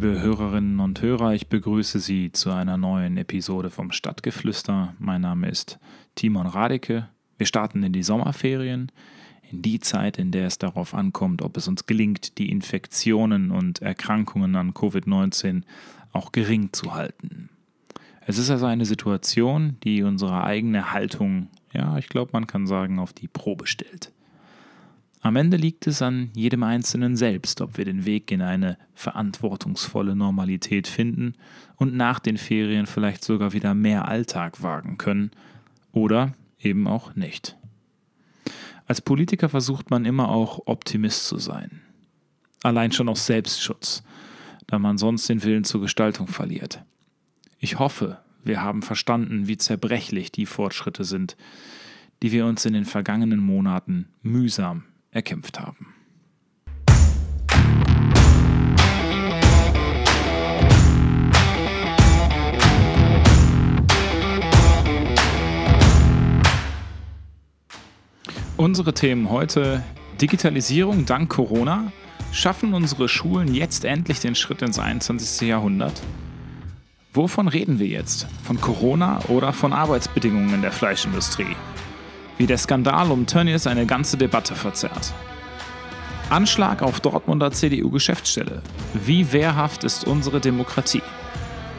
Liebe Hörerinnen und Hörer, ich begrüße Sie zu einer neuen Episode vom Stadtgeflüster. Mein Name ist Timon Radeke. Wir starten in die Sommerferien, in die Zeit, in der es darauf ankommt, ob es uns gelingt, die Infektionen und Erkrankungen an Covid-19 auch gering zu halten. Es ist also eine Situation, die unsere eigene Haltung, ja, ich glaube, man kann sagen, auf die Probe stellt. Am Ende liegt es an jedem Einzelnen selbst, ob wir den Weg in eine verantwortungsvolle Normalität finden und nach den Ferien vielleicht sogar wieder mehr Alltag wagen können oder eben auch nicht. Als Politiker versucht man immer auch Optimist zu sein. Allein schon aus Selbstschutz, da man sonst den Willen zur Gestaltung verliert. Ich hoffe, wir haben verstanden, wie zerbrechlich die Fortschritte sind, die wir uns in den vergangenen Monaten mühsam erkämpft haben. Unsere Themen heute Digitalisierung dank Corona. Schaffen unsere Schulen jetzt endlich den Schritt ins 21. Jahrhundert? Wovon reden wir jetzt? Von Corona oder von Arbeitsbedingungen in der Fleischindustrie? Wie der Skandal um Tönnies eine ganze Debatte verzerrt. Anschlag auf Dortmunder CDU-Geschäftsstelle. Wie wehrhaft ist unsere Demokratie?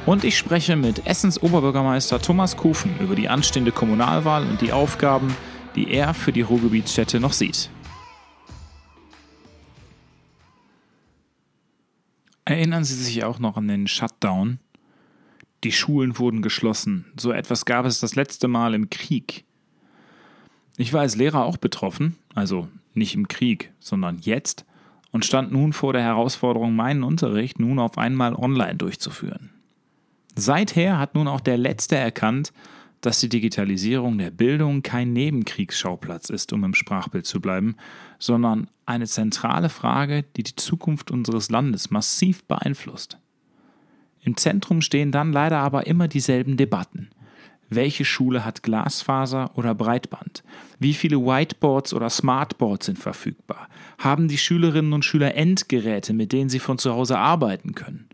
Und ich spreche mit Essens Oberbürgermeister Thomas Kufen über die anstehende Kommunalwahl und die Aufgaben, die er für die Ruhrgebietsstädte noch sieht. Erinnern Sie sich auch noch an den Shutdown? Die Schulen wurden geschlossen. So etwas gab es das letzte Mal im Krieg. Ich war als Lehrer auch betroffen, also nicht im Krieg, sondern jetzt, und stand nun vor der Herausforderung, meinen Unterricht nun auf einmal online durchzuführen. Seither hat nun auch der Letzte erkannt, dass die Digitalisierung der Bildung kein Nebenkriegsschauplatz ist, um im Sprachbild zu bleiben, sondern eine zentrale Frage, die die Zukunft unseres Landes massiv beeinflusst. Im Zentrum stehen dann leider aber immer dieselben Debatten. Welche Schule hat Glasfaser oder Breitband? Wie viele Whiteboards oder Smartboards sind verfügbar? Haben die Schülerinnen und Schüler Endgeräte, mit denen sie von zu Hause arbeiten können?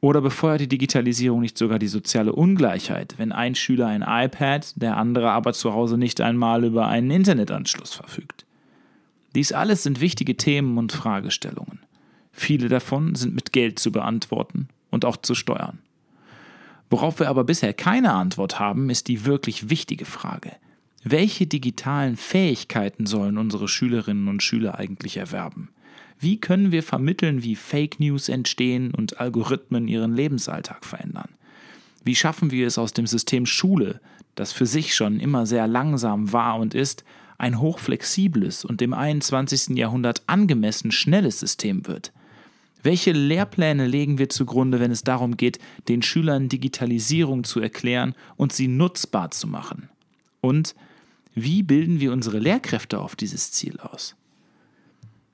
Oder befeuert die Digitalisierung nicht sogar die soziale Ungleichheit, wenn ein Schüler ein iPad, der andere aber zu Hause nicht einmal über einen Internetanschluss verfügt? Dies alles sind wichtige Themen und Fragestellungen. Viele davon sind mit Geld zu beantworten und auch zu steuern. Worauf wir aber bisher keine Antwort haben, ist die wirklich wichtige Frage. Welche digitalen Fähigkeiten sollen unsere Schülerinnen und Schüler eigentlich erwerben? Wie können wir vermitteln, wie Fake News entstehen und Algorithmen ihren Lebensalltag verändern? Wie schaffen wir es aus dem System Schule, das für sich schon immer sehr langsam war und ist, ein hochflexibles und dem 21. Jahrhundert angemessen schnelles System wird? Welche Lehrpläne legen wir zugrunde, wenn es darum geht, den Schülern Digitalisierung zu erklären und sie nutzbar zu machen? Und wie bilden wir unsere Lehrkräfte auf dieses Ziel aus?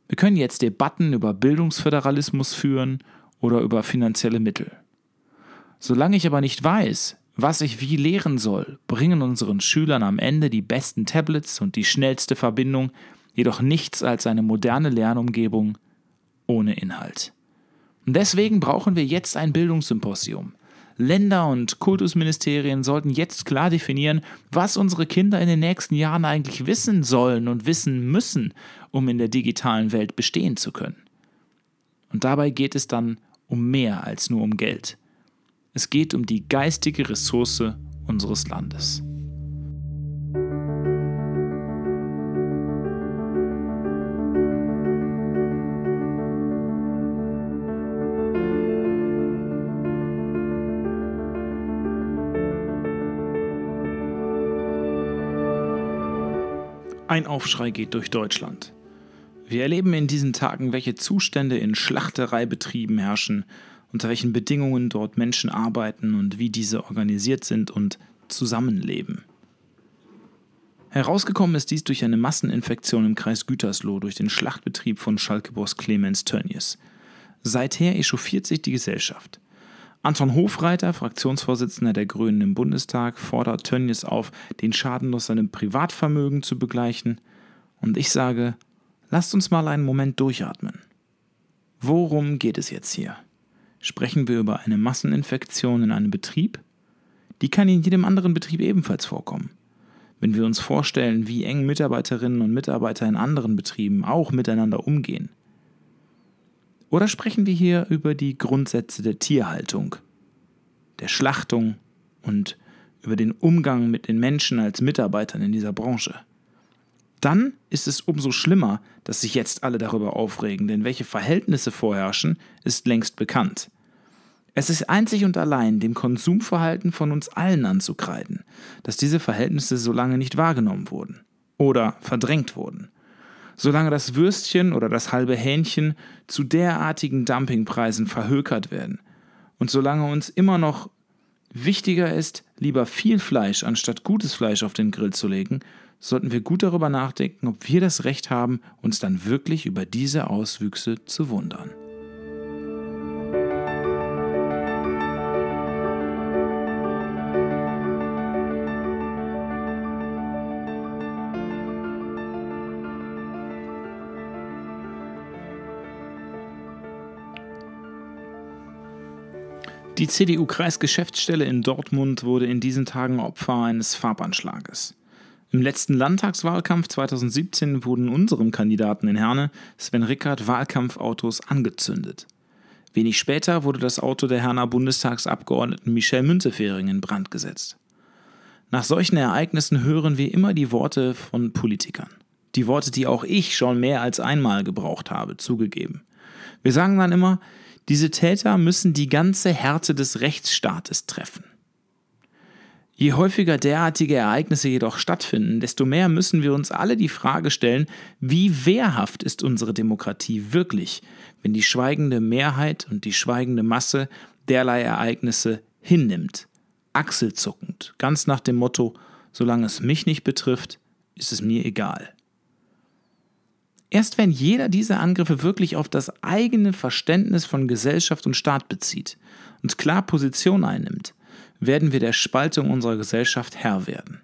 Wir können jetzt Debatten über Bildungsföderalismus führen oder über finanzielle Mittel. Solange ich aber nicht weiß, was ich wie lehren soll, bringen unseren Schülern am Ende die besten Tablets und die schnellste Verbindung jedoch nichts als eine moderne Lernumgebung ohne Inhalt. Und deswegen brauchen wir jetzt ein Bildungssymposium. Länder und Kultusministerien sollten jetzt klar definieren, was unsere Kinder in den nächsten Jahren eigentlich wissen sollen und wissen müssen, um in der digitalen Welt bestehen zu können. Und dabei geht es dann um mehr als nur um Geld. Es geht um die geistige Ressource unseres Landes. Ein Aufschrei geht durch Deutschland. Wir erleben in diesen Tagen, welche Zustände in Schlachtereibetrieben herrschen, unter welchen Bedingungen dort Menschen arbeiten und wie diese organisiert sind und zusammenleben. Herausgekommen ist dies durch eine Masseninfektion im Kreis Gütersloh durch den Schlachtbetrieb von Schalke-Boss Clemens Tönnies. Seither echauffiert sich die Gesellschaft. Anton Hofreiter, Fraktionsvorsitzender der Grünen im Bundestag, fordert Tönnies auf, den Schaden aus seinem Privatvermögen zu begleichen. Und ich sage, lasst uns mal einen Moment durchatmen. Worum geht es jetzt hier? Sprechen wir über eine Masseninfektion in einem Betrieb? Die kann in jedem anderen Betrieb ebenfalls vorkommen. Wenn wir uns vorstellen, wie eng Mitarbeiterinnen und Mitarbeiter in anderen Betrieben auch miteinander umgehen. Oder sprechen wir hier über die Grundsätze der Tierhaltung, der Schlachtung und über den Umgang mit den Menschen als Mitarbeitern in dieser Branche? Dann ist es umso schlimmer, dass sich jetzt alle darüber aufregen, denn welche Verhältnisse vorherrschen, ist längst bekannt. Es ist einzig und allein dem Konsumverhalten von uns allen anzukreiden, dass diese Verhältnisse so lange nicht wahrgenommen wurden oder verdrängt wurden. Solange das Würstchen oder das halbe Hähnchen zu derartigen Dumpingpreisen verhökert werden und solange uns immer noch wichtiger ist, lieber viel Fleisch anstatt gutes Fleisch auf den Grill zu legen, sollten wir gut darüber nachdenken, ob wir das Recht haben, uns dann wirklich über diese Auswüchse zu wundern. Die CDU-Kreisgeschäftsstelle in Dortmund wurde in diesen Tagen Opfer eines Farbanschlages. Im letzten Landtagswahlkampf 2017 wurden unserem Kandidaten in Herne, Sven Rickard, Wahlkampfautos angezündet. Wenig später wurde das Auto der Herner Bundestagsabgeordneten Michel Müntefering in Brand gesetzt. Nach solchen Ereignissen hören wir immer die Worte von Politikern. Die Worte, die auch ich schon mehr als einmal gebraucht habe, zugegeben. Wir sagen dann immer, diese Täter müssen die ganze Härte des Rechtsstaates treffen. Je häufiger derartige Ereignisse jedoch stattfinden, desto mehr müssen wir uns alle die Frage stellen, wie wehrhaft ist unsere Demokratie wirklich, wenn die schweigende Mehrheit und die schweigende Masse derlei Ereignisse hinnimmt, achselzuckend, ganz nach dem Motto, solange es mich nicht betrifft, ist es mir egal. Erst wenn jeder diese Angriffe wirklich auf das eigene Verständnis von Gesellschaft und Staat bezieht und klar Position einnimmt, werden wir der Spaltung unserer Gesellschaft Herr werden.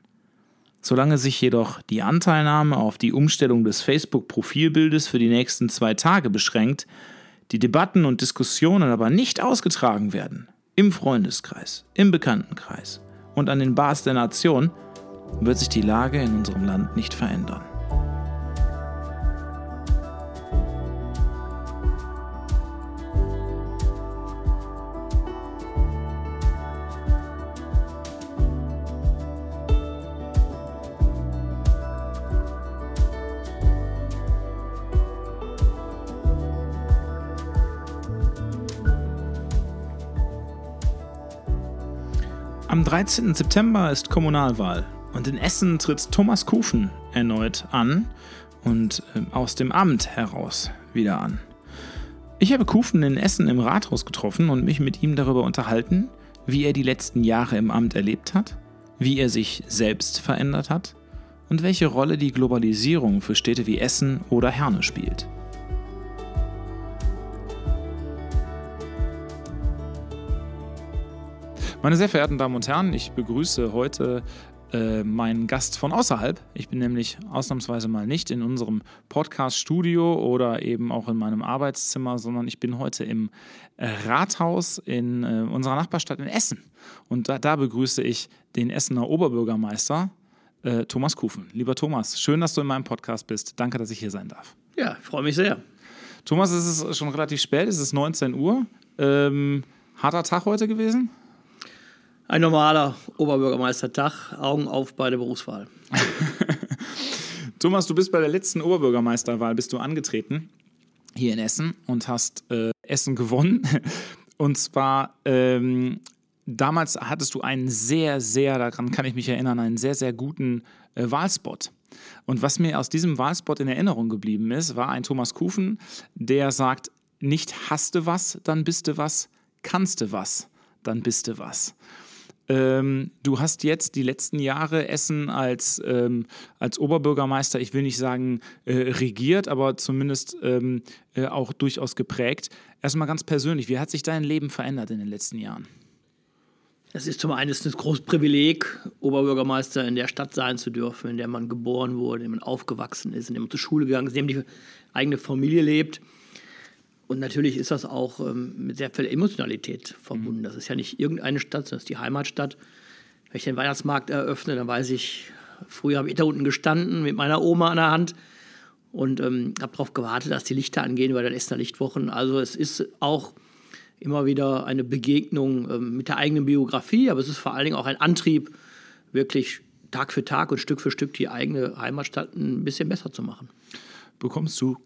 Solange sich jedoch die Anteilnahme auf die Umstellung des Facebook-Profilbildes für die nächsten zwei Tage beschränkt, die Debatten und Diskussionen aber nicht ausgetragen werden, im Freundeskreis, im Bekanntenkreis und an den Bars der Nation, wird sich die Lage in unserem Land nicht verändern. Am 13. September ist Kommunalwahl und in Essen tritt Thomas Kufen erneut an und äh, aus dem Amt heraus wieder an. Ich habe Kufen in Essen im Rathaus getroffen und mich mit ihm darüber unterhalten, wie er die letzten Jahre im Amt erlebt hat, wie er sich selbst verändert hat und welche Rolle die Globalisierung für Städte wie Essen oder Herne spielt. Meine sehr verehrten Damen und Herren, ich begrüße heute äh, meinen Gast von außerhalb. Ich bin nämlich ausnahmsweise mal nicht in unserem Podcast-Studio oder eben auch in meinem Arbeitszimmer, sondern ich bin heute im äh, Rathaus in äh, unserer Nachbarstadt in Essen. Und da, da, begrüße ich den Essener Oberbürgermeister äh, Thomas Kufen. Lieber Thomas, schön, dass du in meinem Podcast bist. Danke, dass ich hier sein darf. Ja, freue mich sehr. Thomas, es ist schon relativ spät, es ist 19 Uhr. Ähm, harter Tag heute gewesen? Ein normaler Oberbürgermeistertag, Augen auf bei der Berufswahl. Thomas, du bist bei der letzten Oberbürgermeisterwahl bist du angetreten hier in Essen und hast äh, Essen gewonnen. Und zwar ähm, damals hattest du einen sehr, sehr, daran kann ich mich erinnern, einen sehr, sehr guten äh, Wahlspot. Und was mir aus diesem Wahlspot in Erinnerung geblieben ist, war ein Thomas Kufen, der sagt, nicht hast du was, dann bist du was, kannst du was, dann bist du was. Ähm, du hast jetzt die letzten Jahre Essen als, ähm, als Oberbürgermeister, ich will nicht sagen äh, regiert, aber zumindest ähm, äh, auch durchaus geprägt. Erstmal ganz persönlich, wie hat sich dein Leben verändert in den letzten Jahren? Es ist zum einen ein großes Privileg, Oberbürgermeister in der Stadt sein zu dürfen, in der man geboren wurde, in der man aufgewachsen ist, in der man zur Schule gegangen ist, in der man die eigene Familie lebt. Und natürlich ist das auch ähm, mit sehr viel Emotionalität verbunden. Mhm. Das ist ja nicht irgendeine Stadt, das ist die Heimatstadt. Wenn ich den Weihnachtsmarkt eröffne, dann weiß ich, früher habe ich da unten gestanden mit meiner Oma an der Hand und ähm, habe darauf gewartet, dass die Lichter angehen bei den Essener Lichtwochen. Also es ist auch immer wieder eine Begegnung ähm, mit der eigenen Biografie, aber es ist vor allen Dingen auch ein Antrieb, wirklich Tag für Tag und Stück für Stück die eigene Heimatstadt ein bisschen besser zu machen. Bekommst du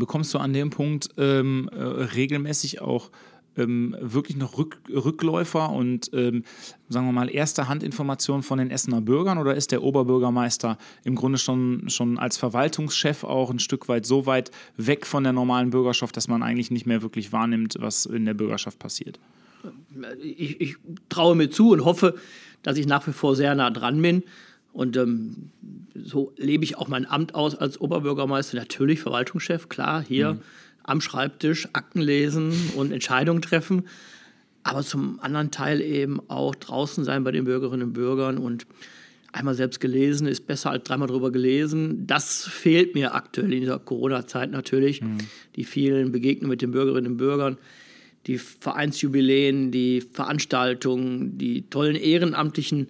bekommst du an dem Punkt ähm, äh, regelmäßig auch ähm, wirklich noch Rück, Rückläufer und ähm, sagen wir mal erste Handinformationen von den Essener Bürgern oder ist der Oberbürgermeister im Grunde schon, schon als Verwaltungschef auch ein Stück weit so weit weg von der normalen Bürgerschaft, dass man eigentlich nicht mehr wirklich wahrnimmt, was in der Bürgerschaft passiert? Ich, ich traue mir zu und hoffe, dass ich nach wie vor sehr nah dran bin. Und ähm, so lebe ich auch mein Amt aus als Oberbürgermeister. Natürlich Verwaltungschef, klar, hier mhm. am Schreibtisch Akten lesen und Entscheidungen treffen. Aber zum anderen Teil eben auch draußen sein bei den Bürgerinnen und Bürgern und einmal selbst gelesen ist besser als dreimal drüber gelesen. Das fehlt mir aktuell in dieser Corona-Zeit natürlich. Mhm. Die vielen Begegnungen mit den Bürgerinnen und Bürgern, die Vereinsjubiläen, die Veranstaltungen, die tollen ehrenamtlichen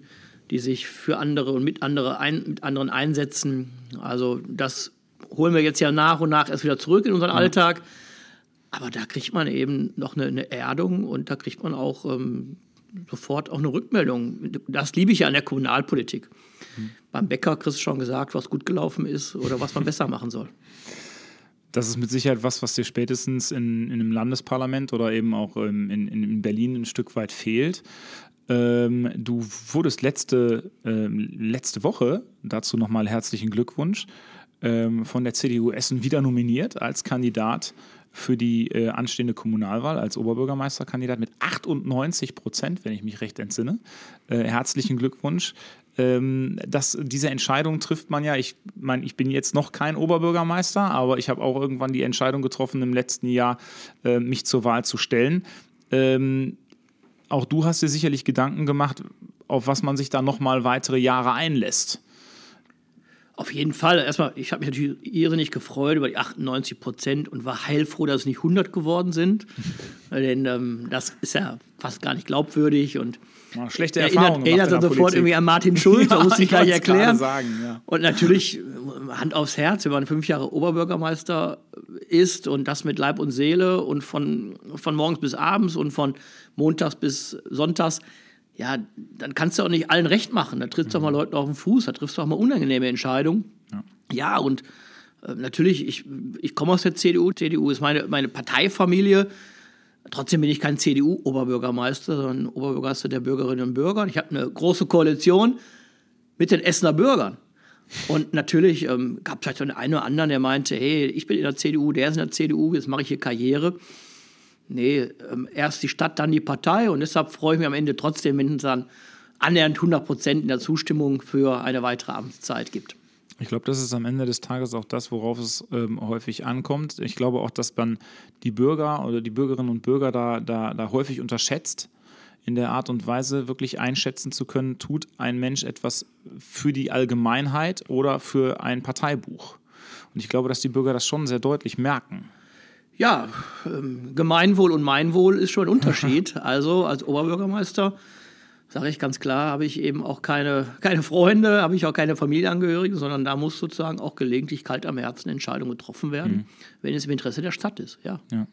die sich für andere und mit, andere ein, mit anderen einsetzen. Also das holen wir jetzt ja nach und nach erst wieder zurück in unseren ja. Alltag. Aber da kriegt man eben noch eine, eine Erdung und da kriegt man auch ähm, sofort auch eine Rückmeldung. Das liebe ich ja an der Kommunalpolitik. Mhm. Beim Bäcker kriegst du schon gesagt, was gut gelaufen ist oder was man besser machen soll. Das ist mit Sicherheit was, was dir spätestens in, in einem Landesparlament oder eben auch in, in, in Berlin ein Stück weit fehlt. Ähm, du wurdest letzte, ähm, letzte Woche, dazu nochmal herzlichen Glückwunsch, ähm, von der CDU Essen wieder nominiert als Kandidat für die äh, anstehende Kommunalwahl als Oberbürgermeisterkandidat mit 98 Prozent, wenn ich mich recht entsinne. Äh, herzlichen Glückwunsch. Ähm, das, diese Entscheidung trifft man ja. Ich meine, ich bin jetzt noch kein Oberbürgermeister, aber ich habe auch irgendwann die Entscheidung getroffen, im letzten Jahr äh, mich zur Wahl zu stellen. Ähm, auch du hast dir sicherlich Gedanken gemacht, auf was man sich da nochmal weitere Jahre einlässt. Auf jeden Fall. Erstmal, ich habe mich natürlich irrsinnig gefreut über die 98 Prozent und war heilfroh, dass es nicht 100 geworden sind. Denn ähm, das ist ja fast gar nicht glaubwürdig und ja, schlechte Erfahrungen. Erinnert, erinnert sofort Politik. irgendwie an Martin Schulz, ja, da muss ich gleich erklären. Sagen, ja. Und natürlich, Hand aufs Herz, wenn man fünf Jahre Oberbürgermeister ist und das mit Leib und Seele und von, von morgens bis abends und von montags bis sonntags, ja, dann kannst du auch nicht allen recht machen. Da trittst du mhm. auch mal Leuten auf den Fuß, da triffst du auch mal unangenehme Entscheidungen. Ja, ja und äh, natürlich, ich, ich komme aus der CDU. CDU ist meine, meine Parteifamilie. Trotzdem bin ich kein CDU-Oberbürgermeister, sondern Oberbürgermeister der Bürgerinnen und Bürger. Ich habe eine große Koalition mit den Essener Bürgern. Und natürlich ähm, gab es vielleicht den einen oder anderen, der meinte, hey, ich bin in der CDU, der ist in der CDU, jetzt mache ich hier Karriere. Nee, ähm, erst die Stadt, dann die Partei. Und deshalb freue ich mich am Ende trotzdem, wenn es dann annähernd 100 Prozent in der Zustimmung für eine weitere Amtszeit gibt. Ich glaube, das ist am Ende des Tages auch das, worauf es ähm, häufig ankommt. Ich glaube auch, dass man die Bürger oder die Bürgerinnen und Bürger da, da, da häufig unterschätzt, in der Art und Weise wirklich einschätzen zu können, tut ein Mensch etwas für die Allgemeinheit oder für ein Parteibuch. Und ich glaube, dass die Bürger das schon sehr deutlich merken ja, ähm, Gemeinwohl und Meinwohl ist schon ein Unterschied. also als Oberbürgermeister sage ich ganz klar, habe ich eben auch keine, keine Freunde, habe ich auch keine Familienangehörigen, sondern da muss sozusagen auch gelegentlich kalt am Herzen Entscheidungen getroffen werden, mhm. wenn es im Interesse der Stadt ist. Ja. ja.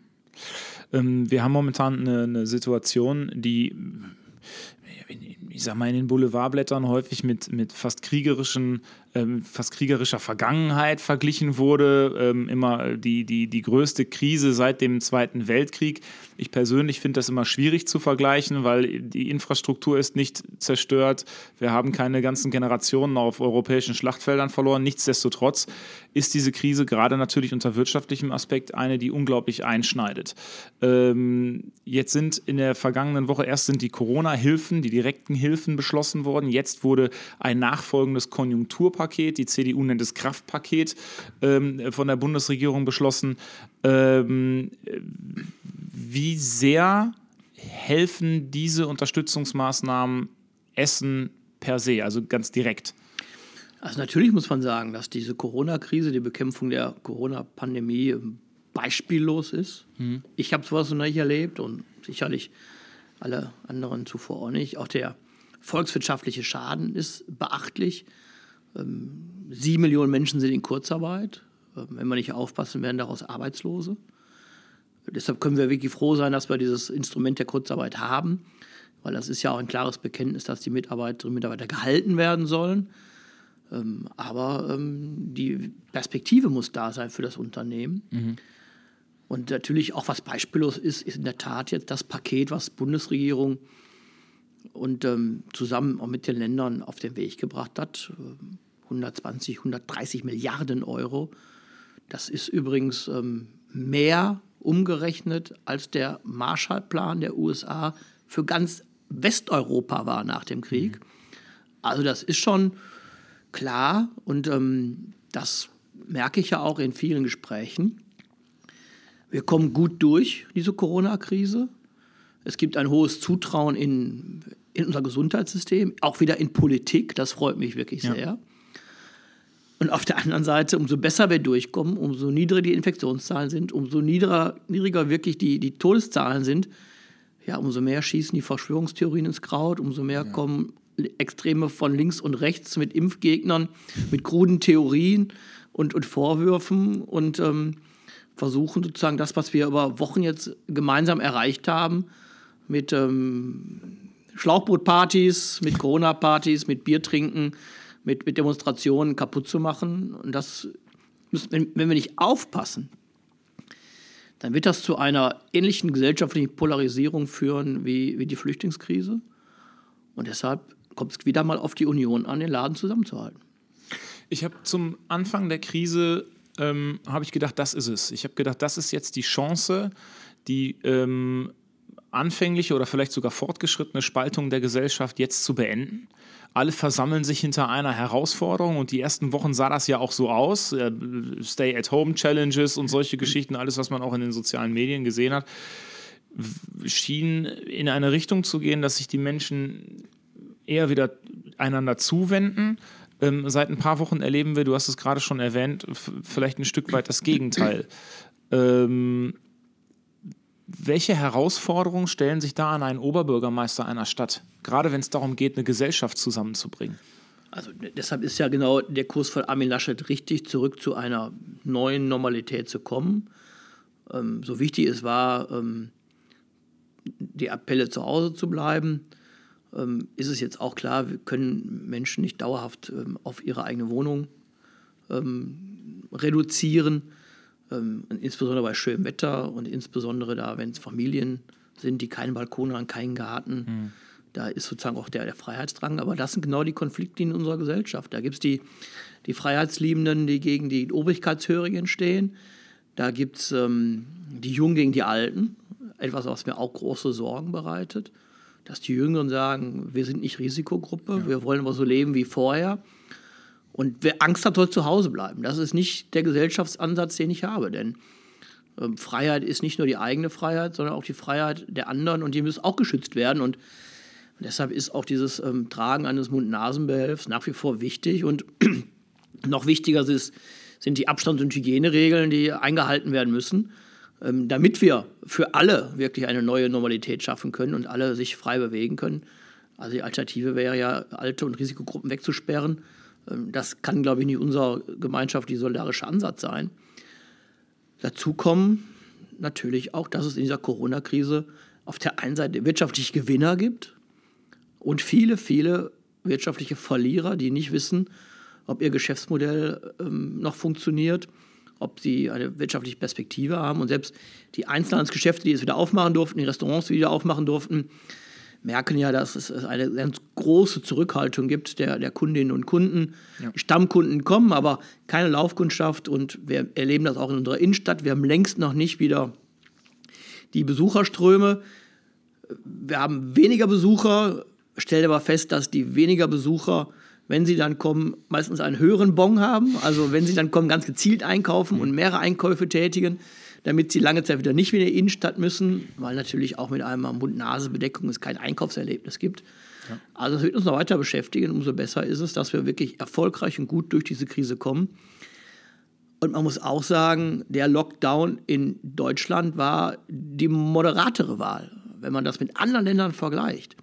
Ähm, wir haben momentan eine, eine Situation, die ich sag mal, in den Boulevardblättern häufig mit, mit fast kriegerischen ähm, fast kriegerischer Vergangenheit verglichen wurde, ähm, immer die, die, die größte Krise seit dem Zweiten Weltkrieg. Ich persönlich finde das immer schwierig zu vergleichen, weil die Infrastruktur ist nicht zerstört. Wir haben keine ganzen Generationen auf europäischen Schlachtfeldern verloren. Nichtsdestotrotz ist diese Krise gerade natürlich unter wirtschaftlichem Aspekt eine, die unglaublich einschneidet. Ähm, jetzt sind in der vergangenen Woche erst sind die Corona-Hilfen, die direkten Hilfen beschlossen worden. Jetzt wurde ein nachfolgendes Konjunkturpaket die CDU nennt es Kraftpaket, ähm, von der Bundesregierung beschlossen. Ähm, wie sehr helfen diese Unterstützungsmaßnahmen Essen per se, also ganz direkt? Also natürlich muss man sagen, dass diese Corona-Krise, die Bekämpfung der Corona-Pandemie beispiellos ist. Mhm. Ich habe sowas noch nicht erlebt und sicherlich alle anderen zuvor auch nicht. Auch der volkswirtschaftliche Schaden ist beachtlich. Ähm, sieben Millionen Menschen sind in Kurzarbeit. Ähm, wenn wir nicht aufpassen, werden daraus Arbeitslose. Deshalb können wir wirklich froh sein, dass wir dieses Instrument der Kurzarbeit haben, weil das ist ja auch ein klares Bekenntnis, dass die Mitarbeiterinnen und Mitarbeiter gehalten werden sollen. Ähm, aber die Perspektive muss da sein für das Unternehmen. Mhm. Und natürlich auch was beispiellos ist, ist in der Tat jetzt das Paket, was Bundesregierung und ähm, zusammen auch mit den Ländern auf den Weg gebracht hat. 120, 130 Milliarden Euro. Das ist übrigens ähm, mehr umgerechnet als der Marshallplan der USA für ganz Westeuropa war nach dem Krieg. Mhm. Also das ist schon klar und ähm, das merke ich ja auch in vielen Gesprächen. Wir kommen gut durch diese Corona-Krise. Es gibt ein hohes Zutrauen in, in unser Gesundheitssystem, auch wieder in Politik. Das freut mich wirklich ja. sehr. Und auf der anderen Seite, umso besser wir durchkommen, umso niedriger die Infektionszahlen sind, umso niedriger, niedriger wirklich die, die Todeszahlen sind, ja, umso mehr schießen die Verschwörungstheorien ins Kraut, umso mehr ja. kommen Extreme von links und rechts mit Impfgegnern, mit kruden Theorien und, und Vorwürfen. Und ähm, versuchen sozusagen das, was wir über Wochen jetzt gemeinsam erreicht haben, mit ähm, Schlauchbootpartys, mit Corona-Partys, mit Biertrinken, mit, mit Demonstrationen kaputt zu machen. Und das, müssen, wenn, wenn wir nicht aufpassen, dann wird das zu einer ähnlichen gesellschaftlichen Polarisierung führen wie, wie die Flüchtlingskrise. Und deshalb kommt es wieder mal auf die Union an, den Laden zusammenzuhalten. Ich habe zum Anfang der Krise ähm, habe ich gedacht, das ist es. Ich habe gedacht, das ist jetzt die Chance, die ähm, anfängliche oder vielleicht sogar fortgeschrittene Spaltung der Gesellschaft jetzt zu beenden. Alle versammeln sich hinter einer Herausforderung und die ersten Wochen sah das ja auch so aus. Äh, Stay-at-Home-Challenges und solche Geschichten, alles, was man auch in den sozialen Medien gesehen hat, schien in eine Richtung zu gehen, dass sich die Menschen eher wieder einander zuwenden ähm, seit ein paar Wochen erleben wir, du hast es gerade schon erwähnt, vielleicht ein Stück weit das Gegenteil. Ähm, welche Herausforderungen stellen sich da an einen Oberbürgermeister einer Stadt, gerade wenn es darum geht, eine Gesellschaft zusammenzubringen? Also deshalb ist ja genau der Kurs von Armin Laschet richtig, zurück zu einer neuen Normalität zu kommen. Ähm, so wichtig es war, ähm, die Appelle zu Hause zu bleiben, ähm, ist es jetzt auch klar, wir können Menschen nicht dauerhaft ähm, auf ihre eigene Wohnung ähm, reduzieren. Ähm, insbesondere bei schönem Wetter und insbesondere da, wenn es Familien sind, die keinen Balkon haben, keinen Garten. Mhm. Da ist sozusagen auch der, der Freiheitsdrang. Aber das sind genau die Konflikte in unserer Gesellschaft. Da gibt es die, die Freiheitsliebenden, die gegen die Obrigkeitshörigen stehen. Da gibt es ähm, die Jungen gegen die Alten. Etwas, was mir auch große Sorgen bereitet dass die Jüngeren sagen, wir sind nicht Risikogruppe, ja. wir wollen aber so leben wie vorher. Und wer Angst hat, soll zu Hause bleiben. Das ist nicht der Gesellschaftsansatz, den ich habe. Denn ähm, Freiheit ist nicht nur die eigene Freiheit, sondern auch die Freiheit der anderen und die muss auch geschützt werden. Und deshalb ist auch dieses ähm, Tragen eines Mund-Nasen-Behelfs nach wie vor wichtig. Und noch wichtiger ist, sind die Abstands- und Hygieneregeln, die eingehalten werden müssen. Ähm, damit wir für alle wirklich eine neue Normalität schaffen können und alle sich frei bewegen können. Also die Alternative wäre ja, alte und Risikogruppen wegzusperren. Ähm, das kann, glaube ich, nicht unser gemeinschaftlicher solidarischer Ansatz sein. Dazu kommen natürlich auch, dass es in dieser Corona-Krise auf der einen Seite wirtschaftliche Gewinner gibt und viele, viele wirtschaftliche Verlierer, die nicht wissen, ob ihr Geschäftsmodell ähm, noch funktioniert ob sie eine wirtschaftliche Perspektive haben. Und selbst die Einzelhandelsgeschäfte, die es wieder aufmachen durften, die Restaurants, wieder aufmachen durften, merken ja, dass es eine ganz große Zurückhaltung gibt der, der Kundinnen und Kunden. Ja. Stammkunden kommen, aber keine Laufkundschaft. Und wir erleben das auch in unserer Innenstadt. Wir haben längst noch nicht wieder die Besucherströme. Wir haben weniger Besucher, stellen aber fest, dass die weniger Besucher wenn sie dann kommen, meistens einen höheren Bon haben. Also wenn sie dann kommen, ganz gezielt einkaufen und mehrere Einkäufe tätigen, damit sie lange Zeit wieder nicht wieder in die Innenstadt müssen, weil natürlich auch mit einer Mund-Nase-Bedeckung es kein Einkaufserlebnis gibt. Ja. Also das wird uns noch weiter beschäftigen. Umso besser ist es, dass wir wirklich erfolgreich und gut durch diese Krise kommen. Und man muss auch sagen, der Lockdown in Deutschland war die moderatere Wahl, wenn man das mit anderen Ländern vergleicht,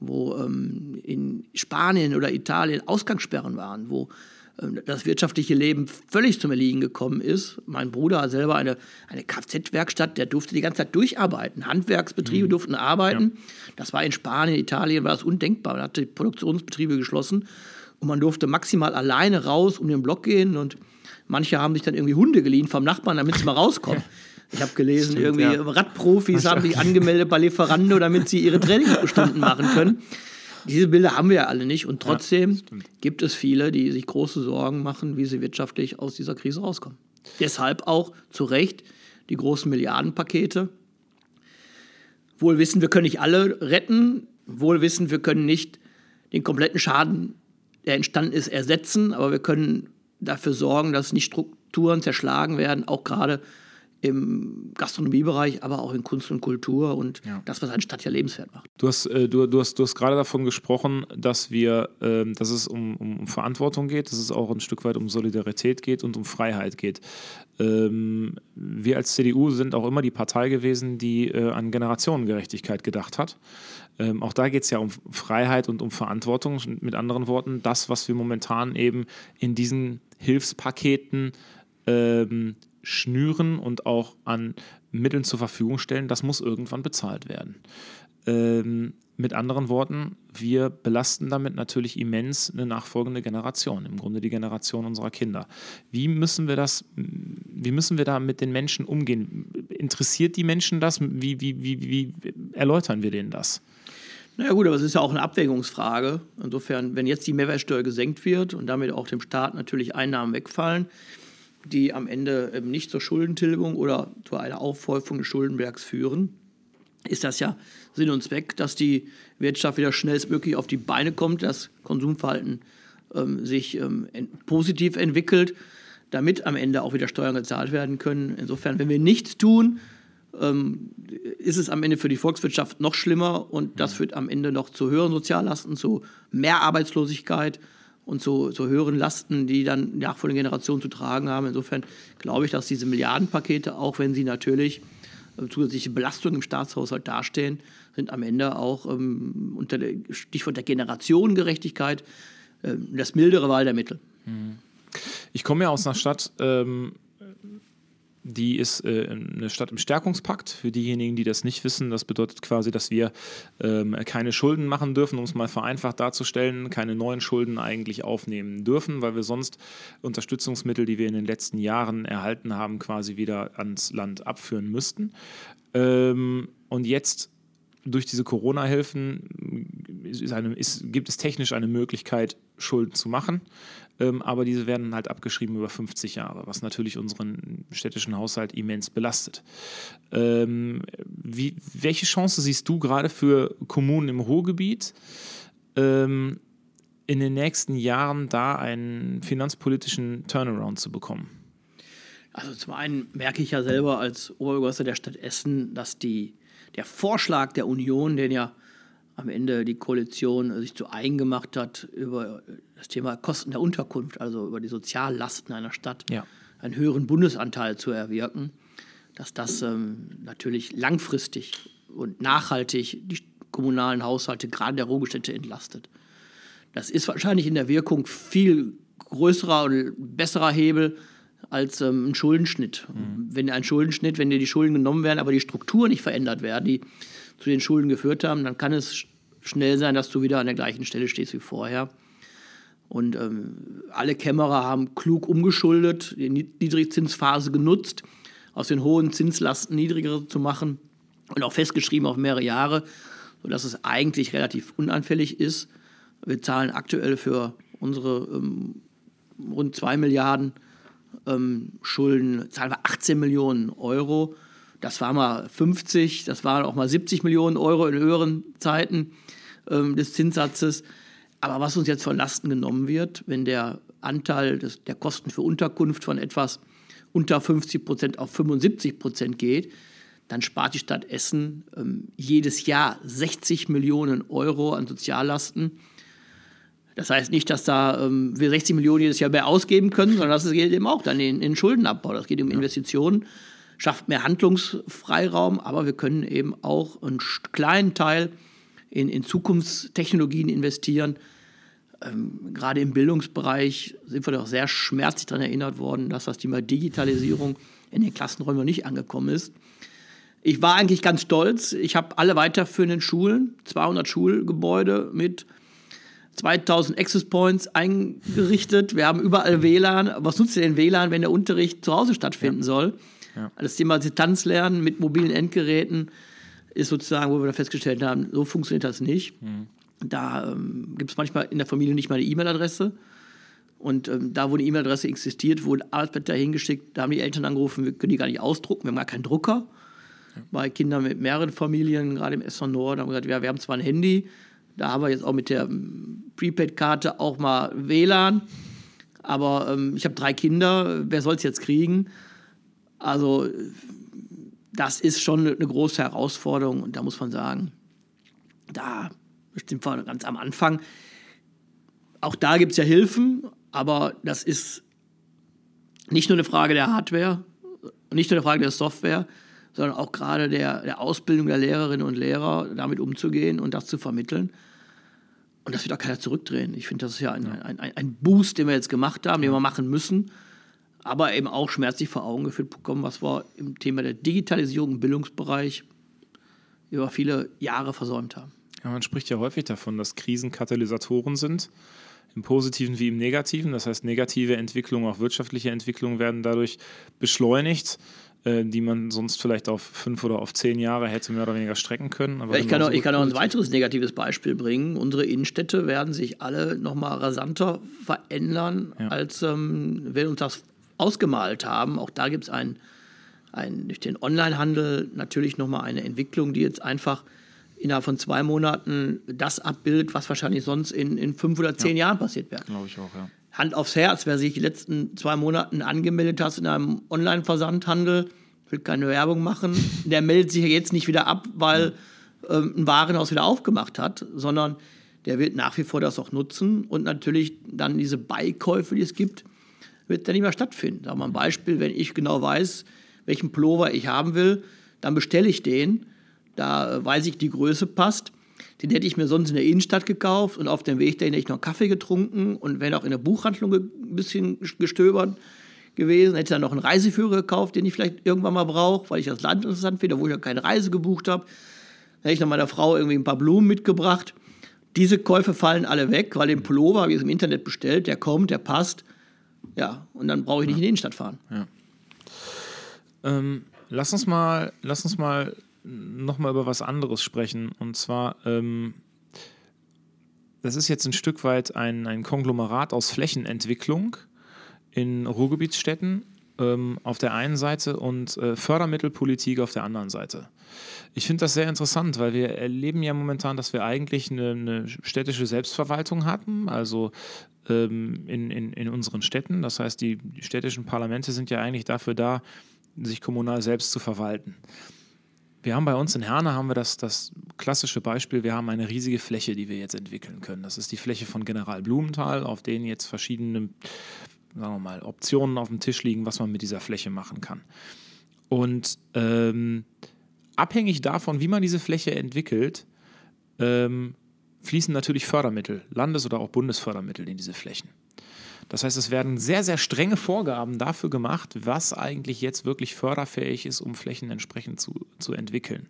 wo ähm, in Spanien oder Italien Ausgangssperren waren, wo das wirtschaftliche Leben völlig zum Erliegen gekommen ist. Mein Bruder hat selber eine, eine Kfz-Werkstatt, der durfte die ganze Zeit durcharbeiten. Handwerksbetriebe mhm. durften arbeiten. Ja. Das war in Spanien, Italien, war das undenkbar. Man hatte die Produktionsbetriebe geschlossen und man durfte maximal alleine raus um den Block gehen und manche haben sich dann irgendwie Hunde geliehen vom Nachbarn, damit sie mal rauskommen. Ich habe gelesen, Stimmt, irgendwie ja. Radprofis haben sich angemeldet bei Lieferando, damit sie ihre Trainingsstunden machen können. Diese Bilder haben wir ja alle nicht und trotzdem ja, gibt es viele, die sich große Sorgen machen, wie sie wirtschaftlich aus dieser Krise rauskommen. Deshalb auch zu Recht die großen Milliardenpakete. Wohl wissen, wir können nicht alle retten, wohl wissen, wir können nicht den kompletten Schaden, der entstanden ist, ersetzen, aber wir können dafür sorgen, dass nicht Strukturen zerschlagen werden, auch gerade im Gastronomiebereich, aber auch in Kunst und Kultur und ja. das, was eine Stadt ja lebenswert macht. Du hast, äh, du, du, hast, du hast gerade davon gesprochen, dass wir, äh, dass es um, um, Verantwortung geht, dass es auch ein Stück weit um Solidarität geht und um Freiheit geht. Ähm, wir als CDU sind auch immer die Partei gewesen, die äh, an Generationengerechtigkeit gedacht hat. Ähm, auch da geht es ja um Freiheit und um Verantwortung. Mit anderen Worten, das, was wir momentan eben in diesen Hilfspaketen ähm, schnüren und auch an Mitteln zur Verfügung stellen, das muss irgendwann bezahlt werden. Ähm, mit anderen Worten, wir belasten damit natürlich immens eine nachfolgende Generation, im Grunde die Generation unserer Kinder. Wie müssen wir das, wie müssen wir da mit den Menschen umgehen? Interessiert die Menschen das? Wie, wie, wie, wie erläutern wir denen das? Naja gut, aber es ist ja auch eine Abwägungsfrage. Insofern, wenn jetzt die Mehrwertsteuer gesenkt wird und damit auch dem Staat natürlich Einnahmen wegfallen, die am Ende eben nicht zur Schuldentilgung oder zu einer Aufhäufung des Schuldenbergs führen, ist das ja Sinn und Zweck, dass die Wirtschaft wieder schnellstmöglich auf die Beine kommt, das Konsumverhalten ähm, sich ähm, ent positiv entwickelt, damit am Ende auch wieder Steuern gezahlt werden können. Insofern, wenn wir nichts tun, ähm, ist es am Ende für die Volkswirtschaft noch schlimmer und das führt am Ende noch zu höheren Soziallasten, zu mehr Arbeitslosigkeit und zu, zu höheren Lasten, die dann nachfolgende Generationen zu tragen haben. Insofern glaube ich, dass diese Milliardenpakete, auch wenn sie natürlich äh, zusätzliche Belastungen im Staatshaushalt darstellen, sind am Ende auch ähm, unter dem Stichwort der Generationengerechtigkeit äh, das mildere Wahl der Mittel. Mhm. Ich komme ja aus einer Stadt, ähm, die ist äh, eine Stadt im Stärkungspakt. Für diejenigen, die das nicht wissen, das bedeutet quasi, dass wir ähm, keine Schulden machen dürfen, um es mal vereinfacht darzustellen, keine neuen Schulden eigentlich aufnehmen dürfen, weil wir sonst Unterstützungsmittel, die wir in den letzten Jahren erhalten haben, quasi wieder ans Land abführen müssten. Ähm, und jetzt durch diese Corona-Hilfen gibt es technisch eine Möglichkeit, Schulden zu machen ähm, aber diese werden halt abgeschrieben über 50 Jahre, was natürlich unseren städtischen Haushalt immens belastet. Ähm, wie, welche Chance siehst du gerade für Kommunen im Ruhrgebiet? Ähm, in den nächsten Jahren da einen finanzpolitischen Turnaround zu bekommen? Also zum einen merke ich ja selber als Oberbürgermeister der Stadt Essen, dass die, der Vorschlag der Union, den ja am Ende die Koalition sich zu eigen gemacht hat über das Thema Kosten der Unterkunft, also über die Soziallasten einer Stadt, ja. einen höheren Bundesanteil zu erwirken, dass das ähm, natürlich langfristig und nachhaltig die kommunalen Haushalte, gerade der Ruhestätte, entlastet. Das ist wahrscheinlich in der Wirkung viel größerer und besserer Hebel als ähm, ein Schuldenschnitt. Mhm. Wenn ein Schuldenschnitt, wenn dir die Schulden genommen werden, aber die Struktur nicht verändert werden, die zu den Schulden geführt haben, dann kann es schnell sein, dass du wieder an der gleichen Stelle stehst wie vorher. Und ähm, alle Kämmerer haben klug umgeschuldet, die Niedrigzinsphase genutzt, aus den hohen Zinslasten niedrigere zu machen und auch festgeschrieben auf mehrere Jahre, sodass es eigentlich relativ unanfällig ist. Wir zahlen aktuell für unsere ähm, rund 2 Milliarden ähm, Schulden, zahlen wir 18 Millionen Euro. Das war mal 50, das waren auch mal 70 Millionen Euro in höheren Zeiten ähm, des Zinssatzes. Aber was uns jetzt von Lasten genommen wird, wenn der Anteil des, der Kosten für Unterkunft von etwas unter 50 Prozent auf 75 Prozent geht, dann spart die Stadt Essen ähm, jedes Jahr 60 Millionen Euro an Soziallasten. Das heißt nicht, dass da ähm, wir 60 Millionen jedes Jahr mehr ausgeben können, sondern das geht eben auch dann in, in Schuldenabbau. Das geht um Investitionen, schafft mehr Handlungsfreiraum, aber wir können eben auch einen kleinen Teil in, in Zukunftstechnologien investieren. Ähm, gerade im Bildungsbereich sind wir doch sehr schmerzlich daran erinnert worden, dass das Thema Digitalisierung in den Klassenräumen noch nicht angekommen ist. Ich war eigentlich ganz stolz. Ich habe alle weiterführenden Schulen, 200 Schulgebäude mit 2000 Access Points eingerichtet. Wir haben überall WLAN. Was nutzt ihr denn WLAN, wenn der Unterricht zu Hause stattfinden ja. soll? Ja. Das Thema Distanzlernen mit mobilen Endgeräten ist sozusagen, wo wir da festgestellt haben, so funktioniert das nicht. Mhm. Da ähm, gibt es manchmal in der Familie nicht mal eine E-Mail-Adresse. Und ähm, da, wo eine E-Mail-Adresse existiert, wurde Arbeitsblätter hingeschickt, da haben die Eltern angerufen, wir können die gar nicht ausdrucken, wir haben gar keinen Drucker. Ja. Bei Kindern mit mehreren Familien, gerade im Essen Nord, haben wir gesagt, ja, wir haben zwar ein Handy, da haben wir jetzt auch mit der ähm, Prepaid-Karte auch mal WLAN, aber ähm, ich habe drei Kinder, wer soll es jetzt kriegen? Also das ist schon eine große Herausforderung und da muss man sagen, da bestimmt wir ganz am Anfang. Auch da gibt es ja Hilfen, aber das ist nicht nur eine Frage der Hardware, nicht nur eine Frage der Software, sondern auch gerade der, der Ausbildung der Lehrerinnen und Lehrer, damit umzugehen und das zu vermitteln. Und das wird auch keiner zurückdrehen. Ich finde, das ist ja ein, ein, ein, Boost, den wir jetzt gemacht haben, den wir machen müssen, aber eben auch schmerzlich vor Augen geführt bekommen, was wir im Thema der Digitalisierung im Bildungsbereich über viele Jahre versäumt haben. Ja, man spricht ja häufig davon, dass Krisen Katalysatoren sind, im Positiven wie im Negativen. Das heißt, negative Entwicklungen, auch wirtschaftliche Entwicklungen werden dadurch beschleunigt, äh, die man sonst vielleicht auf fünf oder auf zehn Jahre hätte mehr oder weniger strecken können. Ja, ich, kann auch, ich kann auch ein weiteres negatives Beispiel bringen. Unsere Innenstädte werden sich alle nochmal rasanter verändern, ja. als ähm, wir uns das ausgemalt haben. Auch da gibt es ein, ein, durch den Onlinehandel natürlich nochmal eine Entwicklung, die jetzt einfach innerhalb von zwei Monaten das abbildet, was wahrscheinlich sonst in, in fünf oder zehn ja. Jahren passiert wäre. Glaube ich auch, ja. Hand aufs Herz, wer sich die letzten zwei Monate angemeldet hat in einem Online-Versandhandel, will keine Werbung machen, der meldet sich ja jetzt nicht wieder ab, weil ähm, ein Warenhaus wieder aufgemacht hat, sondern der wird nach wie vor das auch nutzen und natürlich dann diese Beikäufe, die es gibt, wird dann nicht mehr stattfinden. Sagen wir ein Beispiel, wenn ich genau weiß, welchen Pullover ich haben will, dann bestelle ich den da weiß ich, die Größe passt. Den hätte ich mir sonst in der Innenstadt gekauft und auf dem Weg dahin hätte ich noch Kaffee getrunken und wäre auch in der Buchhandlung ein bisschen gestöbert gewesen, hätte dann noch einen Reiseführer gekauft, den ich vielleicht irgendwann mal brauche, weil ich das Land interessant finde, wo ich ja keine Reise gebucht habe. Dann hätte ich noch meiner Frau irgendwie ein paar Blumen mitgebracht. Diese Käufe fallen alle weg, weil den Pullover habe ich im Internet bestellt, der kommt, der passt. Ja, und dann brauche ich nicht in die Innenstadt fahren. Ja. Ähm, lass uns mal, lass uns mal nochmal über was anderes sprechen. Und zwar, ähm, das ist jetzt ein Stück weit ein, ein Konglomerat aus Flächenentwicklung in Ruhrgebietsstädten ähm, auf der einen Seite und äh, Fördermittelpolitik auf der anderen Seite. Ich finde das sehr interessant, weil wir erleben ja momentan, dass wir eigentlich eine, eine städtische Selbstverwaltung hatten, also ähm, in, in, in unseren Städten. Das heißt, die, städtischen Parlamente sind ja eigentlich dafür da, sich kommunal selbst zu verwalten. Wir haben bei uns in Herne haben wir das, das klassische Beispiel, wir haben eine riesige Fläche, die wir jetzt entwickeln können. Das ist die Fläche von General Blumenthal, auf denen jetzt verschiedene sagen wir mal, Optionen auf dem Tisch liegen, was man mit dieser Fläche machen kann. Und ähm, abhängig davon, wie man diese Fläche entwickelt, ähm, fließen natürlich Fördermittel, Landes- oder auch Bundesfördermittel in diese Flächen. Das heißt, es werden sehr, sehr strenge Vorgaben dafür gemacht, was eigentlich jetzt wirklich förderfähig ist, um Flächen entsprechend zu, zu entwickeln.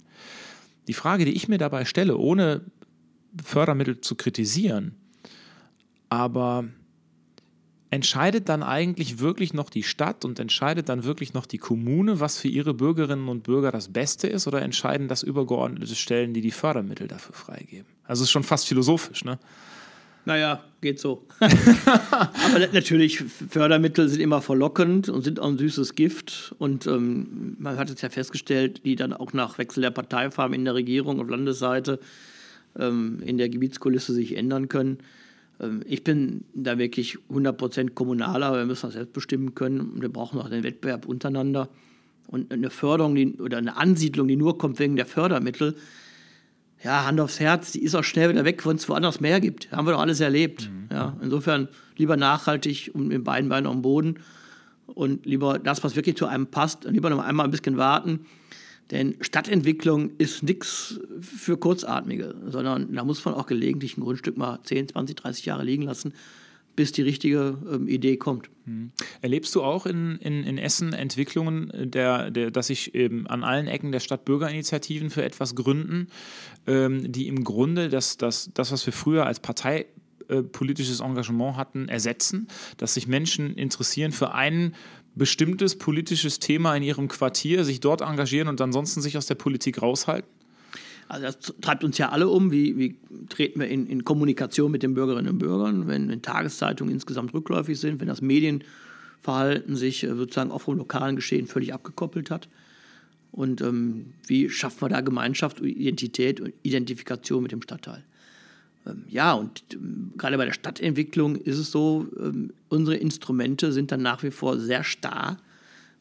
Die Frage, die ich mir dabei stelle, ohne Fördermittel zu kritisieren, aber entscheidet dann eigentlich wirklich noch die Stadt und entscheidet dann wirklich noch die Kommune, was für ihre Bürgerinnen und Bürger das Beste ist, oder entscheiden das übergeordnete Stellen, die die Fördermittel dafür freigeben? Also ist schon fast philosophisch, ne? Naja, geht so. Aber natürlich, Fördermittel sind immer verlockend und sind auch ein süßes Gift. Und ähm, man hat es ja festgestellt, die dann auch nach Wechsel der Parteifarben in der Regierung auf Landesseite ähm, in der Gebietskulisse sich ändern können. Ähm, ich bin da wirklich 100% kommunaler, wir müssen das selbst bestimmen können. Wir brauchen auch den Wettbewerb untereinander. Und eine Förderung die, oder eine Ansiedlung, die nur kommt wegen der Fördermittel, ja, Hand aufs Herz, die ist auch schnell wieder weg, wenn es woanders mehr gibt. Haben wir doch alles erlebt. Mhm. Ja? Insofern lieber nachhaltig und mit beiden Beinen am Boden und lieber das, was wirklich zu einem passt, lieber noch einmal ein bisschen warten. Denn Stadtentwicklung ist nichts für Kurzatmige, sondern da muss man auch gelegentlich ein Grundstück mal 10, 20, 30 Jahre liegen lassen, bis die richtige ähm, Idee kommt. Mhm. Erlebst du auch in, in, in Essen Entwicklungen, der, der, dass sich eben an allen Ecken der Stadt Bürgerinitiativen für etwas gründen, ähm, die im Grunde das, das, das, was wir früher als Partei äh, politisches Engagement hatten, ersetzen, dass sich Menschen interessieren für ein bestimmtes politisches Thema in ihrem Quartier, sich dort engagieren und ansonsten sich aus der Politik raushalten? Also das treibt uns ja alle um. Wie, wie treten wir in, in, Kommunikation mit den Bürgerinnen und Bürgern, wenn, wenn Tageszeitungen insgesamt rückläufig sind, wenn das Medienverhalten sich äh, sozusagen auch vom lokalen Geschehen völlig abgekoppelt hat? Und ähm, wie schaffen wir da Gemeinschaft, Identität und Identifikation mit dem Stadtteil? Ähm, ja, und ähm, gerade bei der Stadtentwicklung ist es so, ähm, unsere Instrumente sind dann nach wie vor sehr starr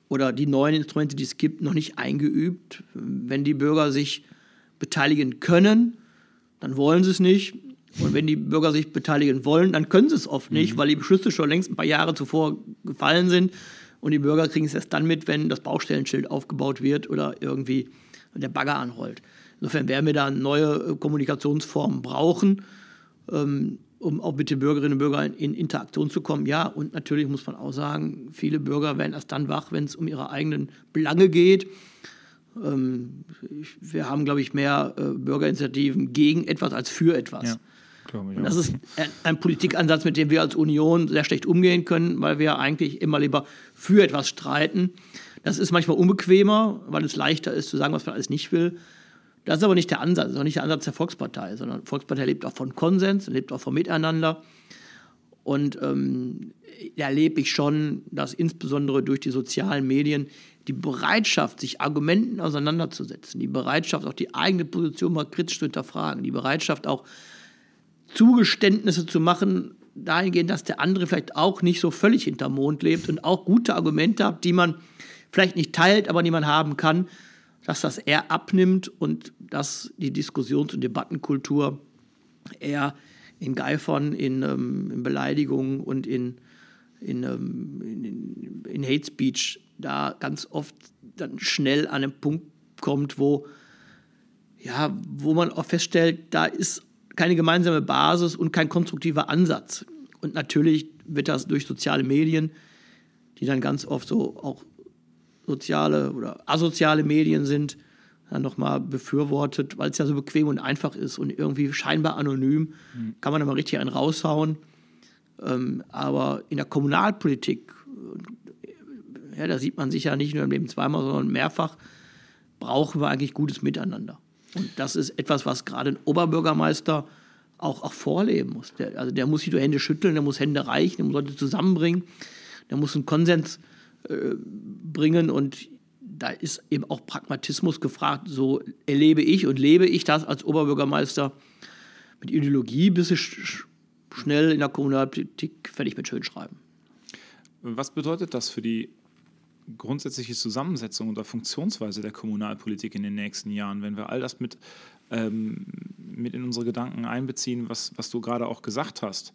oder die neuen Instrumente, die es gibt, noch nicht eingeübt. Wenn die Bürger sich beteiligen können, dann wollen sie es nicht. Und wenn die Bürger sich beteiligen wollen, dann können sie es oft nicht, mhm. weil die Beschlüsse schon längst ein paar Jahre zuvor gefallen sind. Und die Bürger kriegen es erst dann mit, wenn das Baustellenschild aufgebaut wird oder irgendwie der Bagger anrollt. Insofern werden wir da neue äh, Kommunikationsformen brauchen, ähm, um auch mit den Bürgerinnen und Bürgern in Interaktion zu kommen. Ja, und natürlich muss man auch sagen, viele Bürger werden erst dann wach, wenn es um ihre eigenen Belange geht. Ähm, wir haben, glaube ich, mehr äh, Bürgerinitiativen gegen etwas als für etwas. Ja. Und das ist ein Politikansatz, mit dem wir als Union sehr schlecht umgehen können, weil wir eigentlich immer lieber für etwas streiten. Das ist manchmal unbequemer, weil es leichter ist zu sagen, was man alles nicht will. Das ist aber nicht der Ansatz, das ist auch nicht der Ansatz der Volkspartei, sondern Volkspartei lebt auch von Konsens, lebt auch vom Miteinander. Und ähm, erlebe ich schon, dass insbesondere durch die sozialen Medien die Bereitschaft, sich Argumenten auseinanderzusetzen, die Bereitschaft, auch die eigene Position mal kritisch zu hinterfragen, die Bereitschaft auch Zugeständnisse zu machen, dahingehend, dass der andere vielleicht auch nicht so völlig hinterm Mond lebt und auch gute Argumente hat, die man vielleicht nicht teilt, aber die man haben kann, dass das eher abnimmt und dass die Diskussions- und Debattenkultur eher in Geifern, in, ähm, in Beleidigungen und in, in, ähm, in, in Hate Speech da ganz oft dann schnell an einen Punkt kommt, wo, ja, wo man auch feststellt, da ist keine gemeinsame Basis und kein konstruktiver Ansatz. Und natürlich wird das durch soziale Medien, die dann ganz oft so auch soziale oder asoziale Medien sind, dann nochmal befürwortet, weil es ja so bequem und einfach ist und irgendwie scheinbar anonym, mhm. kann man da mal richtig einen raushauen. Ähm, aber in der Kommunalpolitik, ja, da sieht man sich ja nicht nur im Leben zweimal, sondern mehrfach, brauchen wir eigentlich gutes Miteinander. Und das ist etwas, was gerade ein Oberbürgermeister auch, auch vorleben muss. Der, also der muss nicht nur Hände schütteln, der muss Hände reichen, der muss Leute zusammenbringen, der muss einen Konsens äh, bringen und da ist eben auch Pragmatismus gefragt. So erlebe ich und lebe ich das als Oberbürgermeister. Mit Ideologie bist du sch schnell in der Kommunalpolitik fertig mit Schönschreiben. Was bedeutet das für die grundsätzliche Zusammensetzung oder Funktionsweise der Kommunalpolitik in den nächsten Jahren, wenn wir all das mit, ähm, mit in unsere Gedanken einbeziehen, was, was du gerade auch gesagt hast?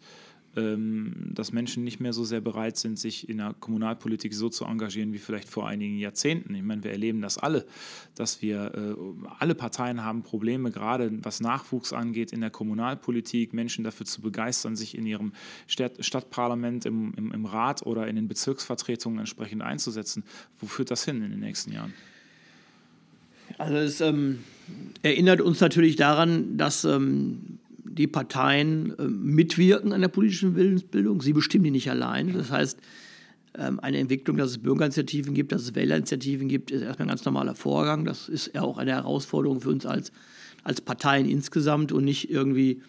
Ähm, dass Menschen nicht mehr so sehr bereit sind, sich in der Kommunalpolitik so zu engagieren wie vielleicht vor einigen Jahrzehnten. Ich meine, wir erleben das alle, dass wir, äh, alle Parteien haben Probleme, gerade was Nachwuchs angeht in der Kommunalpolitik, Menschen dafür zu begeistern, sich in ihrem Stadtparlament, im, im, im Rat oder in den Bezirksvertretungen entsprechend einzusetzen. Wo führt das hin in den nächsten Jahren? Also es ähm, erinnert uns natürlich daran, dass ähm, die Parteien äh, mitwirken an der politischen Willensbildung. Sie bestimmen die nicht allein. Das heißt, ähm, eine Entwicklung, dass es Bürgerinitiativen gibt, dass es Wählerinitiativen gibt, ist erstmal ein ganz normaler Vorgang. Das ist ja auch eine Herausforderung für uns als, als Parteien insgesamt und nicht irgendwie